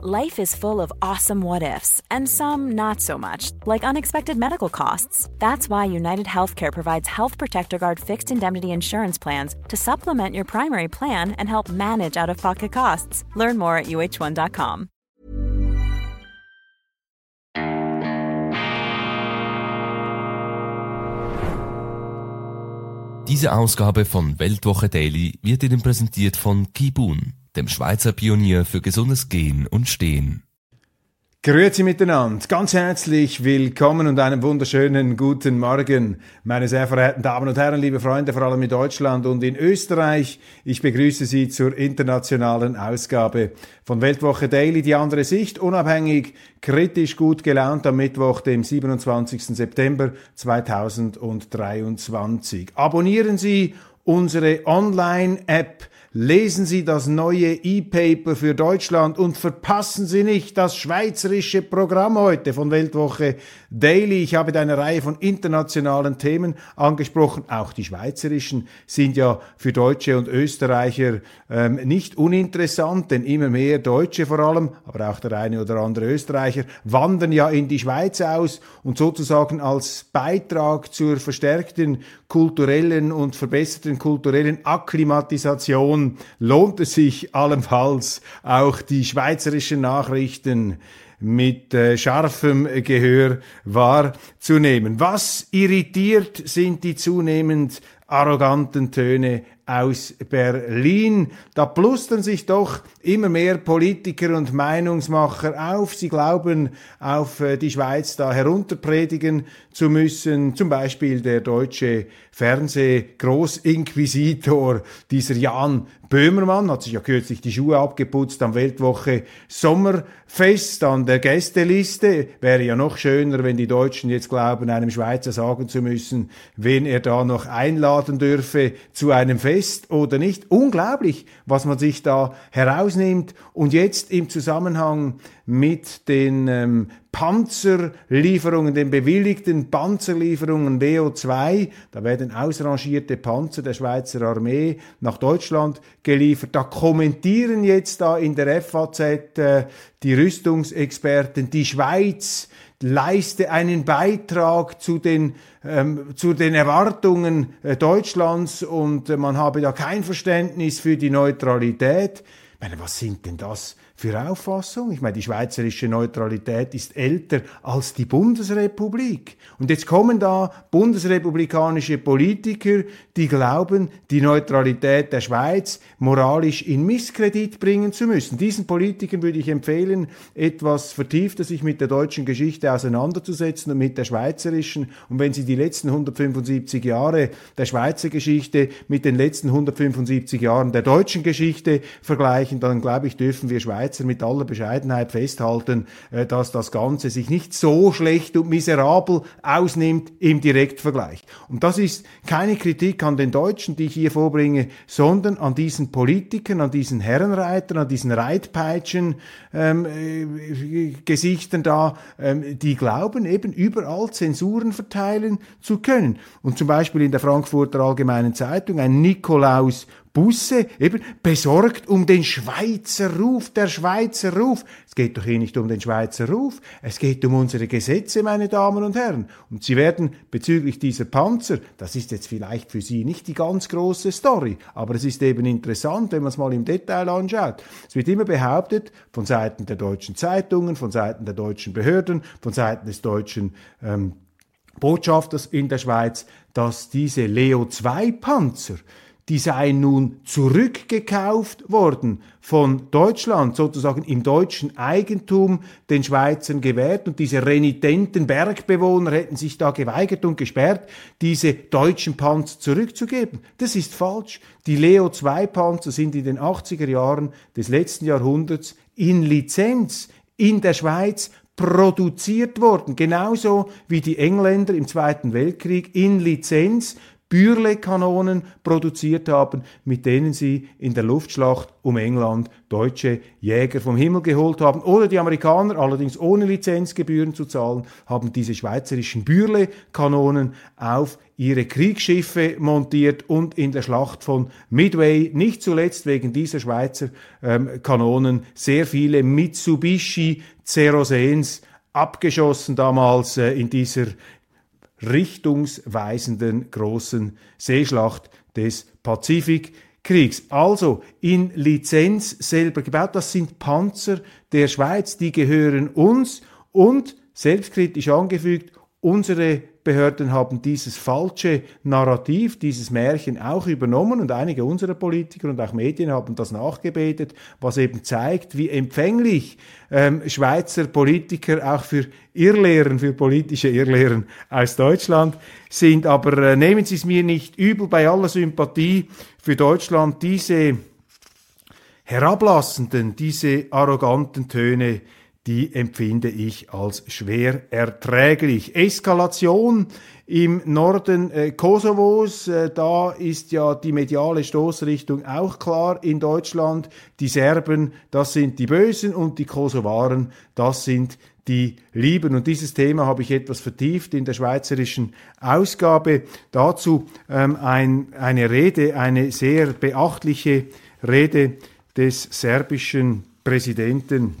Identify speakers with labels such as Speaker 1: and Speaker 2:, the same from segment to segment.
Speaker 1: Life is full of awesome what ifs, and some not so much, like unexpected medical costs. That's why United Healthcare provides Health Protector Guard fixed indemnity insurance plans to supplement your primary plan and help manage out of pocket costs. Learn more at uh1.com.
Speaker 2: Diese Ausgabe von Weltwoche Daily wird Ihnen präsentiert von Kibun dem Schweizer Pionier für gesundes Gehen und Stehen.
Speaker 3: Grüezi miteinander, ganz herzlich willkommen und einen wunderschönen guten Morgen, meine sehr verehrten Damen und Herren, liebe Freunde, vor allem in Deutschland und in Österreich. Ich begrüße Sie zur internationalen Ausgabe von Weltwoche Daily, die andere Sicht, unabhängig, kritisch, gut gelaunt am Mittwoch, dem 27. September 2023. Abonnieren Sie unsere Online-App Lesen Sie das neue E-Paper für Deutschland und verpassen Sie nicht das schweizerische Programm heute von Weltwoche Daily. Ich habe da eine Reihe von internationalen Themen angesprochen. Auch die schweizerischen sind ja für Deutsche und Österreicher ähm, nicht uninteressant, denn immer mehr Deutsche vor allem, aber auch der eine oder andere Österreicher, wandern ja in die Schweiz aus und sozusagen als Beitrag zur verstärkten kulturellen und verbesserten kulturellen Akklimatisation lohnt es sich allenfalls auch die schweizerischen Nachrichten mit äh, scharfem Gehör wahrzunehmen. Was irritiert sind die zunehmend arroganten Töne aus Berlin. Da plustern sich doch immer mehr Politiker und Meinungsmacher auf. Sie glauben, auf äh, die Schweiz da herunterpredigen zu müssen. Zum Beispiel der deutsche Fernsehgroßinquisitor, dieser Jan Böhmermann, hat sich ja kürzlich die Schuhe abgeputzt am Weltwoche Sommerfest an der Gästeliste. Wäre ja noch schöner, wenn die Deutschen jetzt glauben, einem Schweizer sagen zu müssen, wen er da noch einladen dürfe zu einem Fest oder nicht. Unglaublich, was man sich da herausnimmt. Und jetzt im Zusammenhang mit den ähm, Panzerlieferungen, den bewilligten Panzerlieferungen WO2. Da werden ausrangierte Panzer der Schweizer Armee nach Deutschland geliefert. Da kommentieren jetzt da in der FAZ äh, die Rüstungsexperten, die Schweiz leiste einen Beitrag zu den, ähm, zu den Erwartungen äh, Deutschlands und äh, man habe da kein Verständnis für die Neutralität. Ich meine, was sind denn das für Auffassung? Ich meine, die schweizerische Neutralität ist älter als die Bundesrepublik. Und jetzt kommen da bundesrepublikanische Politiker, die glauben, die Neutralität der Schweiz moralisch in Misskredit bringen zu müssen. Diesen Politikern würde ich empfehlen, etwas vertiefter sich mit der deutschen Geschichte auseinanderzusetzen und mit der schweizerischen. Und wenn Sie die letzten 175 Jahre der Schweizer Geschichte mit den letzten 175 Jahren der deutschen Geschichte vergleichen, dann glaube ich, dürfen wir Schweiz Schweizer mit aller Bescheidenheit festhalten, äh, dass das Ganze sich nicht so schlecht und miserabel ausnimmt im Direktvergleich. Und das ist keine Kritik an den Deutschen, die ich hier vorbringe, sondern an diesen Politikern, an diesen Herrenreitern, an diesen Reitpeitschen, ähm, äh, Gesichtern da, ähm, die glauben eben überall Zensuren verteilen zu können. Und zum Beispiel in der Frankfurter Allgemeinen Zeitung ein Nikolaus Busse, eben besorgt um den Schweizer Ruf, der Schweizer Ruf. Es geht doch hier nicht um den Schweizer Ruf, es geht um unsere Gesetze, meine Damen und Herren. Und Sie werden bezüglich dieser Panzer, das ist jetzt vielleicht für Sie nicht die ganz große Story, aber es ist eben interessant, wenn man es mal im Detail anschaut. Es wird immer behauptet, von Seiten der deutschen Zeitungen, von Seiten der deutschen Behörden, von Seiten des deutschen ähm, Botschafters in der Schweiz, dass diese Leo 2 Panzer die seien nun zurückgekauft worden von Deutschland, sozusagen im deutschen Eigentum den Schweizern gewährt und diese renitenten Bergbewohner hätten sich da geweigert und gesperrt, diese deutschen Panzer zurückzugeben. Das ist falsch. Die Leo 2 Panzer sind in den 80er Jahren des letzten Jahrhunderts in Lizenz in der Schweiz produziert worden, genauso wie die Engländer im Zweiten Weltkrieg in Lizenz Bürle-Kanonen produziert haben, mit denen sie in der Luftschlacht um England deutsche Jäger vom Himmel geholt haben. Oder die Amerikaner, allerdings ohne Lizenzgebühren zu zahlen, haben diese schweizerischen Bürle-Kanonen auf ihre Kriegsschiffe montiert und in der Schlacht von Midway, nicht zuletzt wegen dieser Schweizer ähm, Kanonen, sehr viele Mitsubishi Cerosens abgeschossen damals äh, in dieser richtungsweisenden großen Seeschlacht des Pazifikkriegs. Also in Lizenz selber gebaut. Das sind Panzer der Schweiz, die gehören uns und selbstkritisch angefügt, unsere Behörden haben dieses falsche Narrativ, dieses Märchen auch übernommen und einige unserer Politiker und auch Medien haben das nachgebetet, was eben zeigt, wie empfänglich ähm, Schweizer Politiker auch für Irrlehren, für politische Irrlehren aus Deutschland sind. Aber äh, nehmen Sie es mir nicht übel bei aller Sympathie für Deutschland, diese herablassenden, diese arroganten Töne, die empfinde ich als schwer erträglich. Eskalation im Norden äh, Kosovos, äh, da ist ja die mediale Stoßrichtung auch klar in Deutschland. Die Serben, das sind die Bösen und die Kosovaren, das sind die Lieben. Und dieses Thema habe ich etwas vertieft in der schweizerischen Ausgabe. Dazu ähm, ein, eine Rede, eine sehr beachtliche Rede des serbischen Präsidenten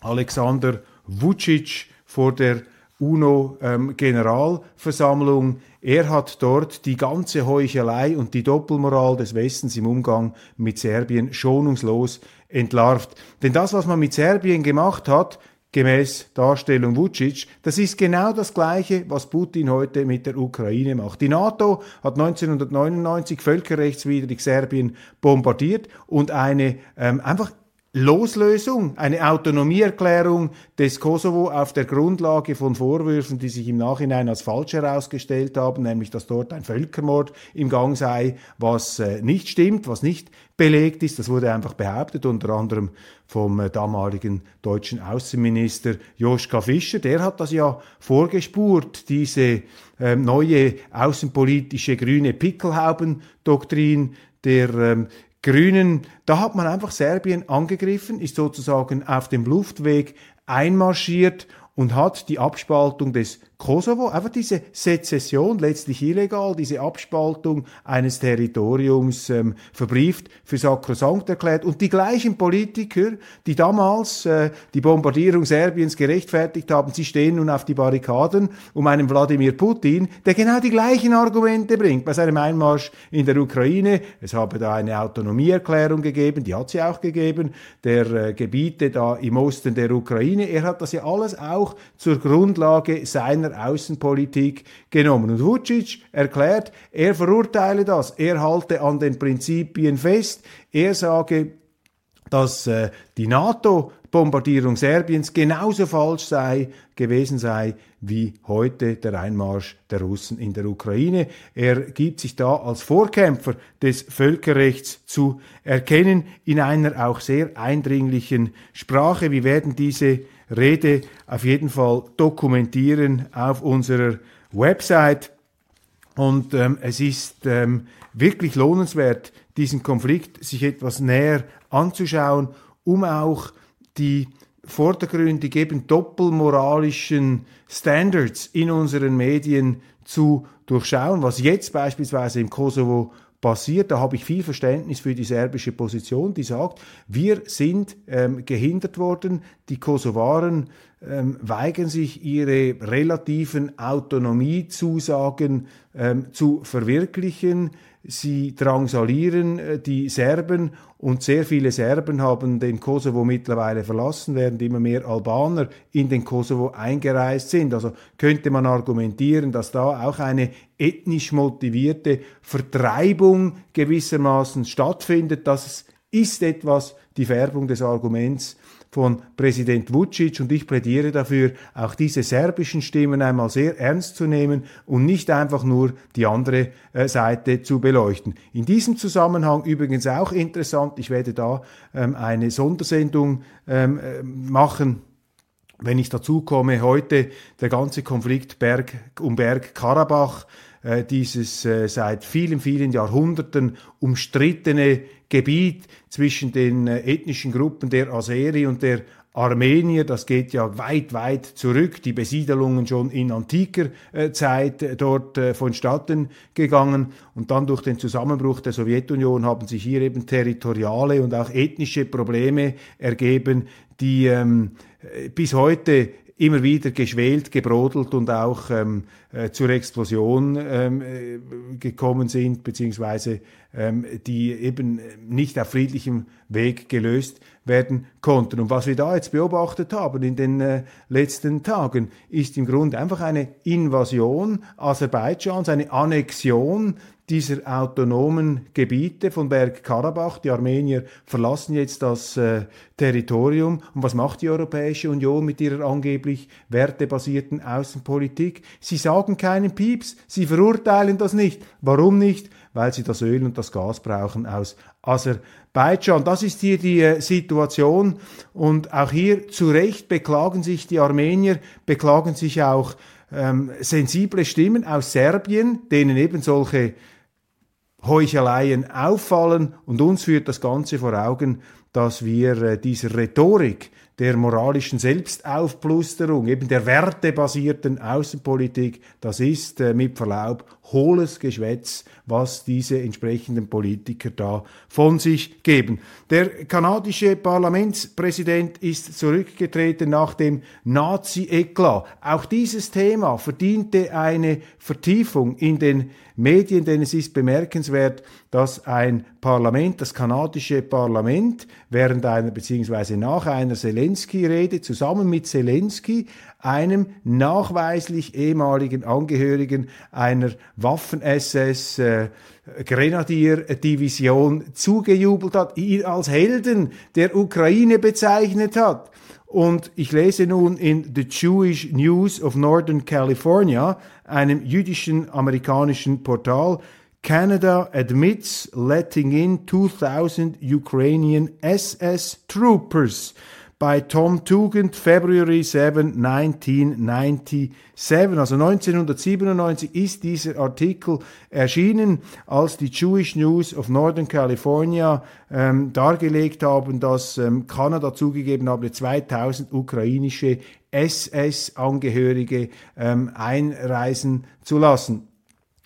Speaker 3: Alexander Vucic vor der UNO-Generalversammlung. Er hat dort die ganze Heuchelei und die Doppelmoral des Westens im Umgang mit Serbien schonungslos entlarvt. Denn das, was man mit Serbien gemacht hat, gemäß Darstellung Vucic, das ist genau das Gleiche, was Putin heute mit der Ukraine macht. Die NATO hat 1999 völkerrechtswidrig Serbien bombardiert und eine ähm, einfach Loslösung, eine Autonomieerklärung des Kosovo auf der Grundlage von Vorwürfen, die sich im Nachhinein als falsch herausgestellt haben, nämlich dass dort ein Völkermord im Gang sei, was äh, nicht stimmt, was nicht belegt ist. Das wurde einfach behauptet, unter anderem vom äh, damaligen deutschen Außenminister Joschka Fischer. Der hat das ja vorgespurt, diese äh, neue außenpolitische grüne Pickelhauben-Doktrin der ähm, Grünen, da hat man einfach Serbien angegriffen, ist sozusagen auf dem Luftweg einmarschiert und hat die Abspaltung des Kosovo, einfach diese Sezession, letztlich illegal, diese Abspaltung eines Territoriums ähm, verbrieft, für sakrosankt erklärt. Und die gleichen Politiker, die damals äh, die Bombardierung Serbiens gerechtfertigt haben, sie stehen nun auf die Barrikaden um einen Wladimir Putin, der genau die gleichen Argumente bringt bei seinem Einmarsch in der Ukraine. Es habe da eine Autonomieerklärung gegeben, die hat sie auch gegeben, der äh, Gebiete da im Osten der Ukraine. Er hat das ja alles auch zur Grundlage seiner seiner Außenpolitik genommen. Und Vucic erklärt, er verurteile das, er halte an den Prinzipien fest, er sage, dass äh, die NATO-Bombardierung Serbiens genauso falsch sei, gewesen sei, wie heute der Einmarsch der Russen in der Ukraine. Er gibt sich da als Vorkämpfer des Völkerrechts zu erkennen in einer auch sehr eindringlichen Sprache. Wir werden diese Rede auf jeden Fall dokumentieren auf unserer Website. Und ähm, es ist ähm, wirklich lohnenswert, diesen Konflikt sich etwas näher anzuschauen, um auch die vordergründig eben doppelmoralischen Standards in unseren Medien zu durchschauen, was jetzt beispielsweise im Kosovo passiert. Da habe ich viel Verständnis für die serbische Position, die sagt, wir sind ähm, gehindert worden, die Kosovaren ähm, weigern sich, ihre relativen Autonomiezusagen ähm, zu verwirklichen. Sie drangsalieren äh, die Serben und sehr viele Serben haben den Kosovo mittlerweile verlassen, während immer mehr Albaner in den Kosovo eingereist sind. Also könnte man argumentieren, dass da auch eine ethnisch motivierte Vertreibung gewissermaßen stattfindet. Das ist etwas die Färbung des Arguments von Präsident Vucic und ich plädiere dafür, auch diese serbischen Stimmen einmal sehr ernst zu nehmen und nicht einfach nur die andere äh, Seite zu beleuchten. In diesem Zusammenhang übrigens auch interessant, ich werde da ähm, eine Sondersendung ähm, äh, machen, wenn ich dazu komme, heute der ganze Konflikt Berg um Berg Karabach äh, dieses äh, seit vielen, vielen Jahrhunderten umstrittene Gebiet zwischen den äh, ethnischen Gruppen der Aseri und der Armenier, das geht ja weit, weit zurück, die Besiedelungen schon in antiker äh, Zeit äh, dort äh, vonstatten gegangen. Und dann durch den Zusammenbruch der Sowjetunion haben sich hier eben territoriale und auch ethnische Probleme ergeben, die ähm, bis heute immer wieder geschwelt, gebrodelt und auch ähm, äh, zur Explosion ähm, äh, gekommen sind, beziehungsweise ähm, die eben nicht auf friedlichem Weg gelöst werden konnten. Und was wir da jetzt beobachtet haben in den äh, letzten Tagen, ist im Grunde einfach eine Invasion Aserbaidschans, eine Annexion dieser autonomen Gebiete von Bergkarabach. Die Armenier verlassen jetzt das äh, Territorium. Und was macht die Europäische Union mit ihrer angeblich wertebasierten Außenpolitik? Sie sagen keinen Pieps, sie verurteilen das nicht. Warum nicht? Weil sie das Öl und das Gas brauchen aus Aserbaidschan. Das ist hier die äh, Situation. Und auch hier zu Recht beklagen sich die Armenier, beklagen sich auch ähm, sensible Stimmen aus Serbien, denen eben solche Heucheleien auffallen und uns führt das Ganze vor Augen, dass wir äh, dieser Rhetorik der moralischen Selbstaufplusterung, eben der wertebasierten Außenpolitik, das ist äh, mit Verlaub hohles Geschwätz, was diese entsprechenden Politiker da von sich geben. Der kanadische Parlamentspräsident ist zurückgetreten nach dem Nazi-Eklat. Auch dieses Thema verdiente eine Vertiefung in den Medien, denn es ist bemerkenswert, dass ein Parlament, das kanadische Parlament, während einer beziehungsweise nach einer Zelensky-Rede zusammen mit Zelensky einem nachweislich ehemaligen Angehörigen einer Waffen-SS äh, zugejubelt hat, ihn als Helden der Ukraine bezeichnet hat. Und ich lese nun in The Jewish News of Northern California, einem jüdischen amerikanischen Portal, Canada admits letting in 2000 Ukrainian SS troopers bei Tom Tugend, February 7, 1997. Also 1997 ist dieser Artikel erschienen, als die Jewish News of Northern California ähm, dargelegt haben, dass ähm, Kanada zugegeben habe, 2000 ukrainische SS-Angehörige ähm, einreisen zu lassen.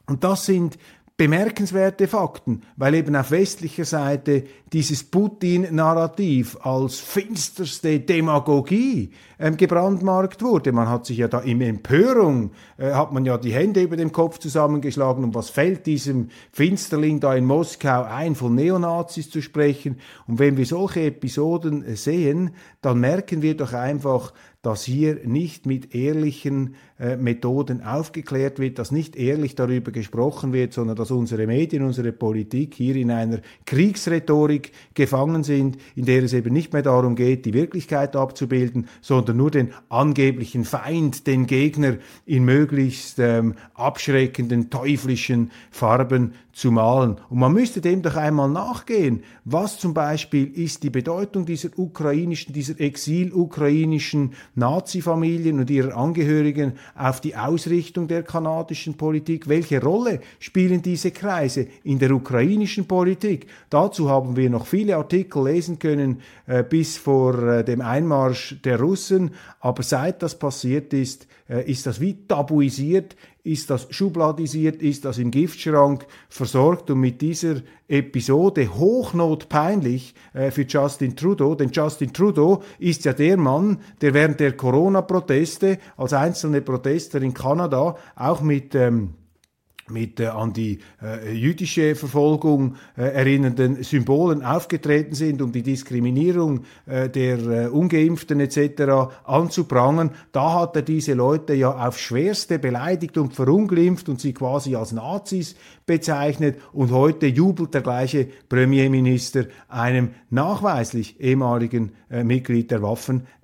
Speaker 3: Und das sind bemerkenswerte Fakten, weil eben auf westlicher Seite dieses Putin-Narrativ als finsterste Demagogie ähm, gebrandmarkt wurde. Man hat sich ja da in Empörung, äh, hat man ja die Hände über dem Kopf zusammengeschlagen und was fällt diesem Finsterling da in Moskau ein, von Neonazis zu sprechen. Und wenn wir solche Episoden sehen, dann merken wir doch einfach, dass hier nicht mit ehrlichen äh, Methoden aufgeklärt wird, dass nicht ehrlich darüber gesprochen wird, sondern dass unsere Medien, unsere Politik hier in einer Kriegsrhetorik gefangen sind, in der es eben nicht mehr darum geht, die Wirklichkeit abzubilden, sondern nur den angeblichen Feind, den Gegner in möglichst ähm, abschreckenden, teuflischen Farben zu malen. Und man müsste dem doch einmal nachgehen. Was zum Beispiel ist die Bedeutung dieser ukrainischen, dieser exil-ukrainischen Nazi-Familien und ihrer Angehörigen auf die Ausrichtung der kanadischen Politik? Welche Rolle spielen diese Kreise in der ukrainischen Politik? Dazu haben wir noch viele Artikel lesen können äh, bis vor äh, dem Einmarsch der Russen. Aber seit das passiert ist, äh, ist das wie tabuisiert ist das schubladisiert, ist das im Giftschrank versorgt? Und mit dieser Episode hochnotpeinlich äh, für Justin Trudeau, denn Justin Trudeau ist ja der Mann, der während der Corona-Proteste als einzelne Protester in Kanada auch mit ähm, mit äh, an die äh, jüdische Verfolgung äh, erinnernden Symbolen aufgetreten sind, um die Diskriminierung äh, der äh, ungeimpften etc. anzuprangern, da hat er diese Leute ja aufs schwerste beleidigt und verunglimpft und sie quasi als Nazis bezeichnet und heute jubelt der gleiche Premierminister einem nachweislich ehemaligen äh, Mitglied der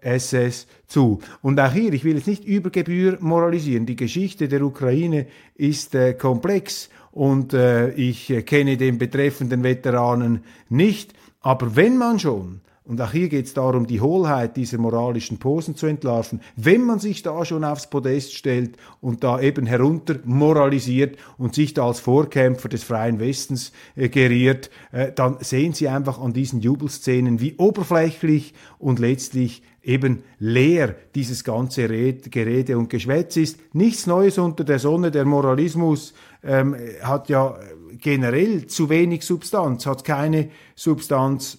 Speaker 3: Waffen-SS zu. Und auch hier, ich will jetzt nicht über Gebühr moralisieren, die Geschichte der Ukraine ist äh, komplex und äh, ich kenne den betreffenden Veteranen nicht, aber wenn man schon und auch hier geht es darum, die Hohlheit dieser moralischen Posen zu entlarven, wenn man sich da schon aufs Podest stellt und da eben herunter moralisiert und sich da als Vorkämpfer des freien Westens äh, geriert, äh, dann sehen Sie einfach an diesen Jubelszenen, wie oberflächlich und letztlich eben leer dieses ganze Gerede und Geschwätz ist. Nichts Neues unter der Sonne. Der Moralismus ähm, hat ja generell zu wenig Substanz, hat keine Substanz.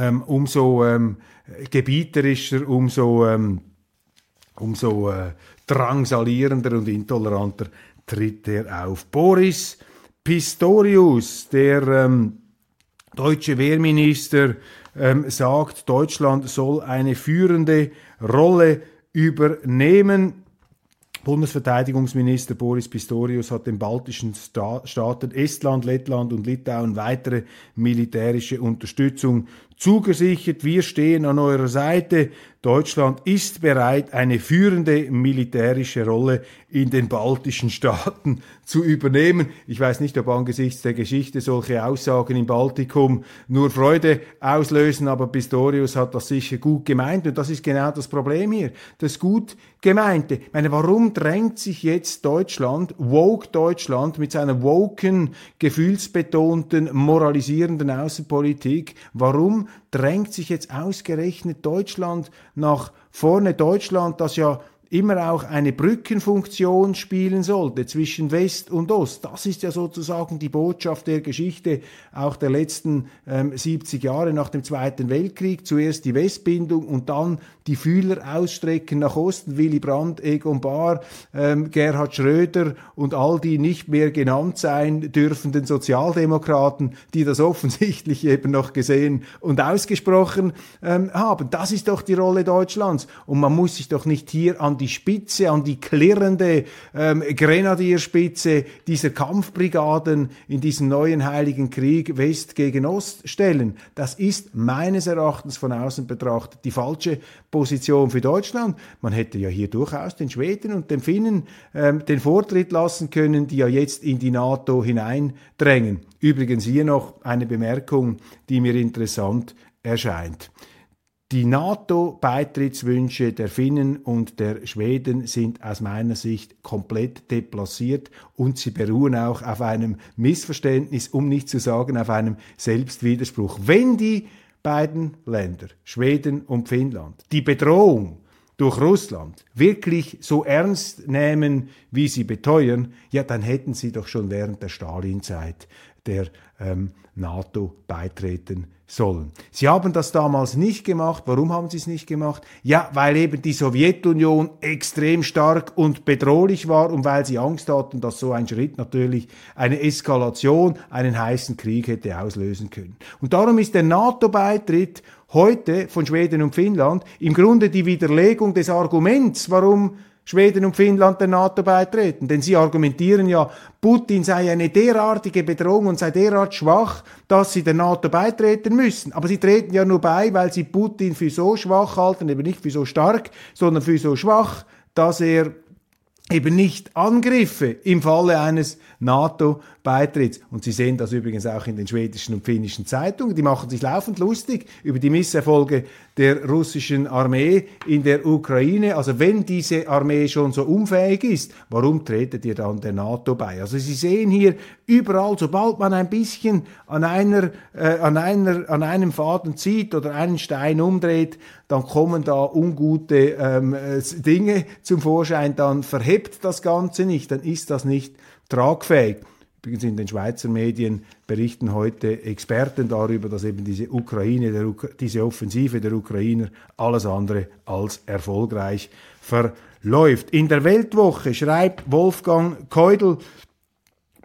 Speaker 3: Ähm, umso ähm, gebieterischer, umso, ähm, umso äh, drangsalierender und intoleranter tritt er auf. Boris Pistorius, der ähm, deutsche Wehrminister, ähm, sagt, Deutschland soll eine führende Rolle übernehmen. Bundesverteidigungsminister Boris Pistorius hat den baltischen Sta Staaten Estland, Lettland und Litauen weitere militärische Unterstützung zugesichert. Wir stehen an eurer Seite. Deutschland ist bereit, eine führende militärische Rolle in den baltischen Staaten zu übernehmen. Ich weiß nicht, ob angesichts der Geschichte solche Aussagen im Baltikum nur Freude auslösen, aber Pistorius hat das sicher gut gemeint und das ist genau das Problem hier. Das gut gemeinte. Ich meine, warum drängt sich jetzt Deutschland, woke Deutschland mit seiner woken, gefühlsbetonten, moralisierenden Außenpolitik, warum drängt sich jetzt ausgerechnet Deutschland nach vorne. Deutschland, das ja immer auch eine Brückenfunktion spielen sollte zwischen West und Ost. Das ist ja sozusagen die Botschaft der Geschichte auch der letzten ähm, 70 Jahre nach dem Zweiten Weltkrieg. Zuerst die Westbindung und dann die Fühler ausstrecken nach Osten. Willy Brandt, Egon Bahr, ähm, Gerhard Schröder und all die nicht mehr genannt sein dürfenden Sozialdemokraten, die das offensichtlich eben noch gesehen und ausgesprochen ähm, haben. Das ist doch die Rolle Deutschlands. Und man muss sich doch nicht hier an die Spitze, an die klirrende ähm, Grenadierspitze dieser Kampfbrigaden in diesem neuen Heiligen Krieg West gegen Ost stellen. Das ist meines Erachtens von außen betrachtet die falsche Position für Deutschland. Man hätte ja hier durchaus den Schweden und den Finnen ähm, den Vortritt lassen können, die ja jetzt in die NATO hineindrängen. Übrigens hier noch eine Bemerkung, die mir interessant erscheint. Die NATO-Beitrittswünsche der Finnen und der Schweden sind aus meiner Sicht komplett deplaciert und sie beruhen auch auf einem Missverständnis, um nicht zu sagen auf einem Selbstwiderspruch. Wenn die beiden Länder, Schweden und Finnland, die Bedrohung durch Russland wirklich so ernst nehmen, wie sie beteuern, ja, dann hätten sie doch schon während der Stalinzeit der ähm, NATO beitreten sollen. Sie haben das damals nicht gemacht. Warum haben sie es nicht gemacht? Ja, weil eben die Sowjetunion extrem stark und bedrohlich war und weil sie Angst hatten, dass so ein Schritt natürlich eine Eskalation, einen heißen Krieg hätte auslösen können. Und darum ist der NATO-Beitritt heute von Schweden und Finnland im Grunde die Widerlegung des Arguments, warum Schweden und Finnland der NATO beitreten. Denn sie argumentieren ja, Putin sei eine derartige Bedrohung und sei derart schwach, dass sie der NATO beitreten müssen. Aber sie treten ja nur bei, weil sie Putin für so schwach halten, eben nicht für so stark, sondern für so schwach, dass er eben nicht Angriffe im Falle eines NATO beitritts. Und Sie sehen das übrigens auch in den schwedischen und finnischen Zeitungen. Die machen sich laufend lustig über die Misserfolge der russischen Armee in der Ukraine. Also wenn diese Armee schon so unfähig ist, warum tretet ihr dann der NATO bei? Also Sie sehen hier überall, sobald man ein bisschen an einer, äh, an einer, an einem Faden zieht oder einen Stein umdreht, dann kommen da ungute ähm, äh, Dinge zum Vorschein, dann verhebt das Ganze nicht, dann ist das nicht tragfähig. Übrigens in den Schweizer Medien berichten heute Experten darüber, dass eben diese Ukraine, der, diese Offensive der Ukrainer alles andere als erfolgreich verläuft. In der Weltwoche schreibt Wolfgang Keudel,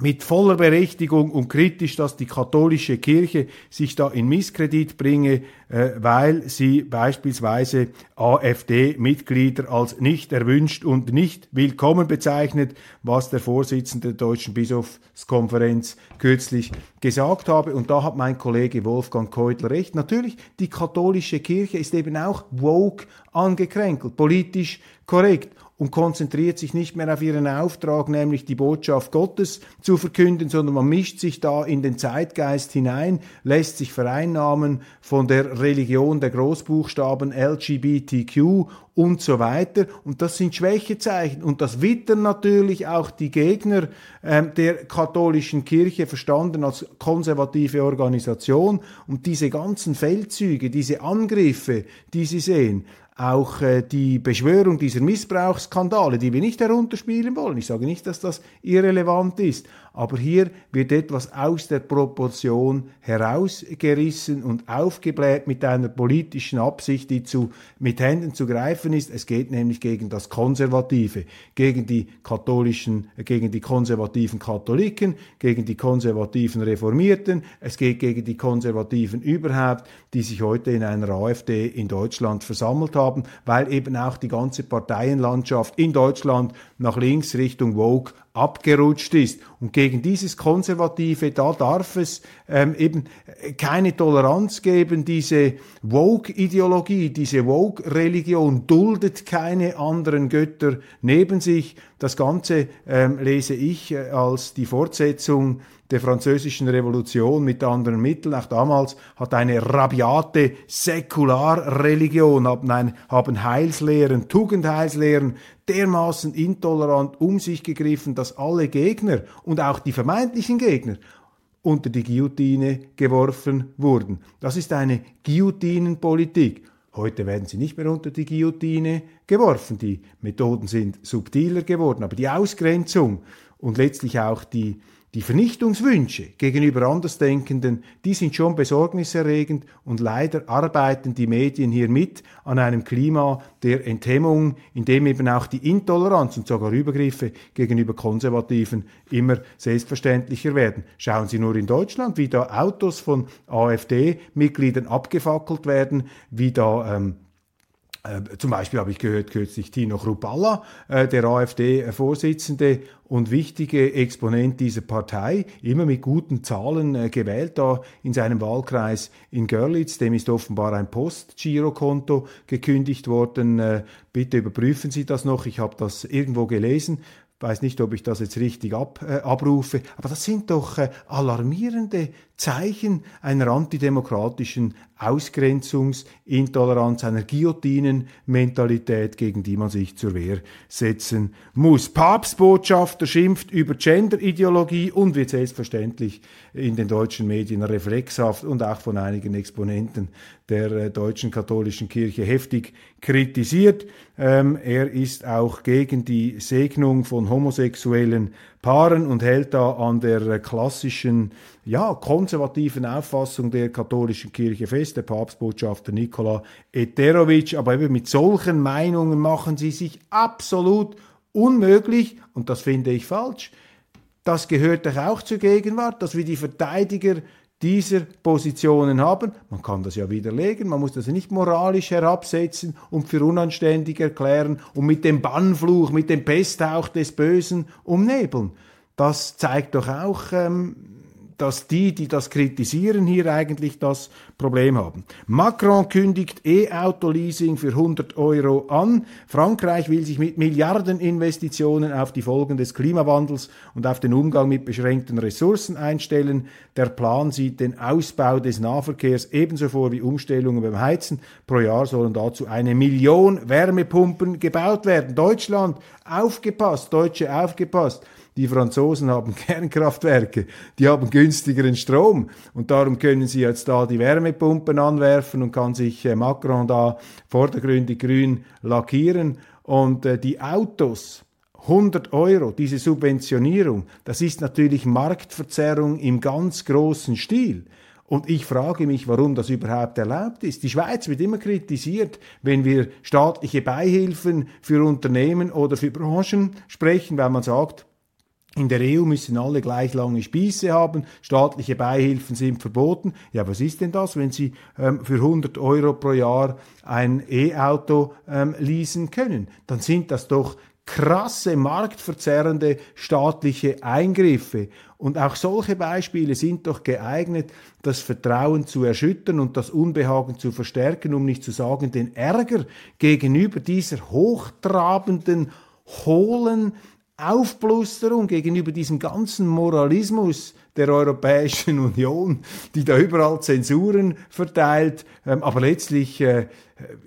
Speaker 3: mit voller Berechtigung und kritisch, dass die katholische Kirche sich da in Misskredit bringe, äh, weil sie beispielsweise AfD-Mitglieder als nicht erwünscht und nicht willkommen bezeichnet, was der Vorsitzende der Deutschen Bischofskonferenz kürzlich gesagt habe. Und da hat mein Kollege Wolfgang Keutler recht. Natürlich, die katholische Kirche ist eben auch woke angekränkelt, politisch korrekt und konzentriert sich nicht mehr auf ihren Auftrag, nämlich die Botschaft Gottes zu verkünden, sondern man mischt sich da in den Zeitgeist hinein, lässt sich vereinnahmen von der Religion der Großbuchstaben LGBTQ und so weiter. Und das sind Schwächezeichen. Und das wittern natürlich auch die Gegner äh, der katholischen Kirche, verstanden als konservative Organisation. Und diese ganzen Feldzüge, diese Angriffe, die sie sehen, auch äh, die Beschwörung dieser Missbrauchsskandale, die wir nicht herunterspielen wollen. Ich sage nicht, dass das irrelevant ist, aber hier wird etwas aus der Proportion herausgerissen und aufgebläht mit einer politischen Absicht, die zu, mit Händen zu greifen ist. Es geht nämlich gegen das Konservative, gegen die katholischen, gegen die konservativen Katholiken, gegen die konservativen Reformierten. Es geht gegen die Konservativen überhaupt, die sich heute in einer AfD in Deutschland versammelt haben, weil eben auch die ganze Parteienlandschaft in Deutschland nach links Richtung Woke abgerutscht ist. Und gegen dieses Konservative, da darf es ähm, eben keine Toleranz geben. Diese Woke-Ideologie, diese Woke-Religion duldet keine anderen Götter neben sich. Das Ganze ähm, lese ich äh, als die Fortsetzung der französischen Revolution mit anderen Mitteln. Auch damals hat eine rabiate Säkularreligion, haben, haben Heilslehren, Tugendheilslehren dermaßen intolerant um sich gegriffen, dass alle Gegner und auch die vermeintlichen Gegner unter die Guillotine geworfen wurden. Das ist eine Guillotinenpolitik. Heute werden sie nicht mehr unter die Guillotine geworfen. Die Methoden sind subtiler geworden, aber die Ausgrenzung und letztlich auch die die Vernichtungswünsche gegenüber Andersdenkenden, die sind schon besorgniserregend und leider arbeiten die Medien hier mit an einem Klima der Enthemmung, in dem eben auch die Intoleranz und sogar Übergriffe gegenüber Konservativen immer selbstverständlicher werden. Schauen Sie nur in Deutschland, wie da Autos von AfD-Mitgliedern abgefackelt werden, wie da ähm, äh, zum Beispiel habe ich gehört kürzlich Tino Chrupalla, äh, der AfD-Vorsitzende und wichtige Exponent dieser Partei, immer mit guten Zahlen äh, gewählt da in seinem Wahlkreis in Görlitz. Dem ist offenbar ein Post-Girokonto gekündigt worden. Äh, bitte überprüfen Sie das noch. Ich habe das irgendwo gelesen weiß nicht, ob ich das jetzt richtig ab, äh, abrufe, aber das sind doch äh, alarmierende Zeichen einer antidemokratischen Ausgrenzungsintoleranz, einer Guillotinenmentalität, gegen die man sich zur Wehr setzen muss. Papstbotschafter schimpft über Genderideologie und wird selbstverständlich in den deutschen Medien reflexhaft und auch von einigen Exponenten der äh, deutschen katholischen Kirche heftig kritisiert. Ähm, er ist auch gegen die Segnung von homosexuellen Paaren und hält da an der klassischen, ja, konservativen Auffassung der katholischen Kirche fest, der Papstbotschafter Nikola Eterovic. Aber eben mit solchen Meinungen machen sie sich absolut unmöglich, und das finde ich falsch. Das gehört doch auch zur Gegenwart, dass wir die Verteidiger dieser Positionen haben. Man kann das ja widerlegen, man muss das nicht moralisch herabsetzen und für unanständig erklären und mit dem Bannfluch, mit dem Pesthauch des Bösen umnebeln. Das zeigt doch auch ähm, dass die, die das kritisieren, hier eigentlich das Problem haben. Macron kündigt E-Auto-Leasing für 100 Euro an. Frankreich will sich mit Milliardeninvestitionen auf die Folgen des Klimawandels und auf den Umgang mit beschränkten Ressourcen einstellen. Der Plan sieht den Ausbau des Nahverkehrs ebenso vor wie Umstellungen beim Heizen. Pro Jahr sollen dazu eine Million Wärmepumpen gebaut werden. Deutschland, aufgepasst, Deutsche, aufgepasst. Die Franzosen haben Kernkraftwerke, die haben günstigeren Strom und darum können sie jetzt da die Wärmepumpen anwerfen und kann sich äh, Macron da vordergründig grün lackieren und äh, die Autos 100 Euro, diese Subventionierung, das ist natürlich Marktverzerrung im ganz großen Stil. Und ich frage mich, warum das überhaupt erlaubt ist. Die Schweiz wird immer kritisiert, wenn wir staatliche Beihilfen für Unternehmen oder für Branchen sprechen, weil man sagt, in der EU müssen alle gleich lange Spieße haben, staatliche Beihilfen sind verboten. Ja, was ist denn das, wenn Sie ähm, für 100 Euro pro Jahr ein E-Auto ähm, leasen können? Dann sind das doch krasse, marktverzerrende staatliche Eingriffe. Und auch solche Beispiele sind doch geeignet, das Vertrauen zu erschüttern und das Unbehagen zu verstärken, um nicht zu sagen, den Ärger gegenüber dieser hochtrabenden, hohlen, Aufblusterung gegenüber diesem ganzen Moralismus der Europäischen Union, die da überall Zensuren verteilt, ähm, aber letztlich äh,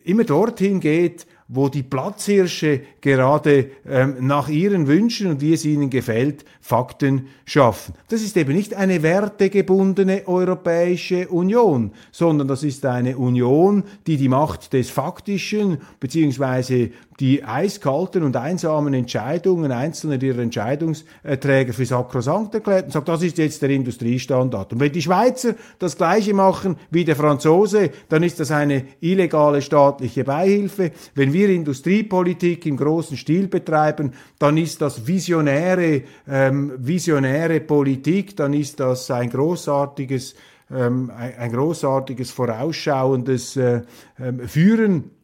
Speaker 3: immer dorthin geht, wo die Platzhirsche gerade ähm, nach ihren Wünschen und wie es ihnen gefällt, Fakten schaffen. Das ist eben nicht eine wertegebundene Europäische Union, sondern das ist eine Union, die die Macht des Faktischen beziehungsweise die eiskalten und einsamen Entscheidungen einzelner ihrer Entscheidungsträger für sakrosankt erklärt und sagt, das ist jetzt der Industriestandard. Und wenn die Schweizer das Gleiche machen wie der Franzose, dann ist das eine illegale staatliche Beihilfe. Wenn wir Industriepolitik im großen Stil betreiben, dann ist das visionäre, ähm, visionäre Politik, dann ist das ein großartiges, ähm, ein, ein, großartiges vorausschauendes äh, äh, Führen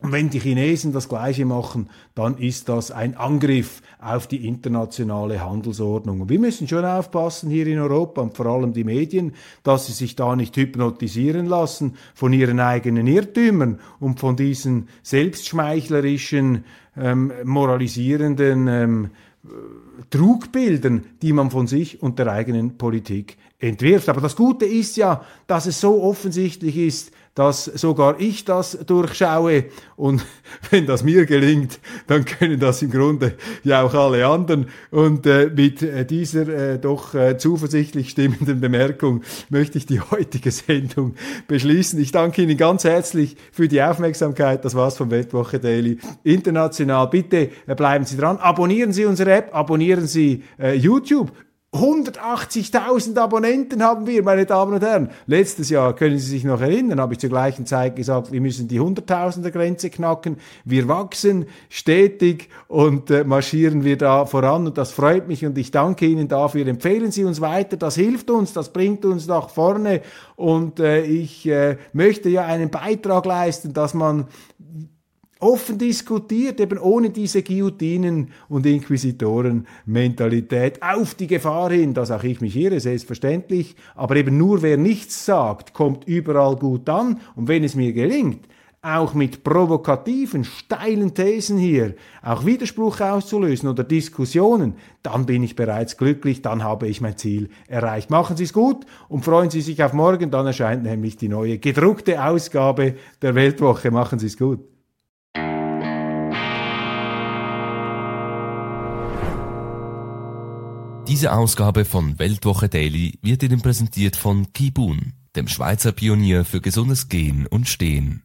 Speaker 3: und wenn die Chinesen das Gleiche machen, dann ist das ein Angriff auf die internationale Handelsordnung. Und wir müssen schon aufpassen hier in Europa und vor allem die Medien, dass sie sich da nicht hypnotisieren lassen von ihren eigenen Irrtümern und von diesen selbstschmeichlerischen, ähm, moralisierenden ähm, Trugbildern, die man von sich und der eigenen Politik entwirft. Aber das Gute ist ja, dass es so offensichtlich ist, dass sogar ich das durchschaue und wenn das mir gelingt, dann können das im Grunde ja auch alle anderen. Und äh, mit äh, dieser äh, doch äh, zuversichtlich stimmenden Bemerkung möchte ich die heutige Sendung beschließen. Ich danke Ihnen ganz herzlich für die Aufmerksamkeit. Das war's vom Weltwoche Daily International. Bitte äh, bleiben Sie dran. Abonnieren Sie unsere App, abonnieren Sie äh, YouTube 180.000 Abonnenten haben wir, meine Damen und Herren. Letztes Jahr, können Sie sich noch erinnern, habe ich zur gleichen Zeit gesagt, wir müssen die 100.000er Grenze knacken. Wir wachsen stetig und äh, marschieren wir da voran und das freut mich und ich danke Ihnen dafür. Empfehlen Sie uns weiter, das hilft uns, das bringt uns nach vorne und äh, ich äh, möchte ja einen Beitrag leisten, dass man offen diskutiert, eben ohne diese Guillotinen- und Inquisitoren-Mentalität auf die Gefahr hin, dass auch ich mich irre, selbstverständlich, aber eben nur wer nichts sagt, kommt überall gut an und wenn es mir gelingt, auch mit provokativen, steilen Thesen hier auch Widerspruch auszulösen oder Diskussionen, dann bin ich bereits glücklich, dann habe ich mein Ziel erreicht. Machen Sie es gut und freuen Sie sich auf morgen, dann erscheint nämlich die neue gedruckte Ausgabe der Weltwoche. Machen Sie es gut.
Speaker 2: Diese Ausgabe von Weltwoche Daily wird Ihnen präsentiert von Kibun, dem Schweizer Pionier für gesundes Gehen und Stehen.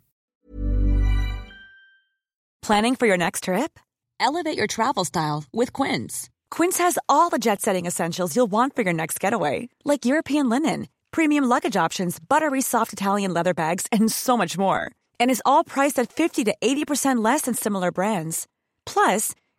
Speaker 1: Planning for your next trip?
Speaker 4: Elevate your travel style with Quince.
Speaker 1: Quince has all the jet-setting essentials you'll want for your next getaway, like European linen, premium luggage options, buttery soft Italian leather bags, and so much more. And is all priced at 50 to 80% less than similar brands. Plus,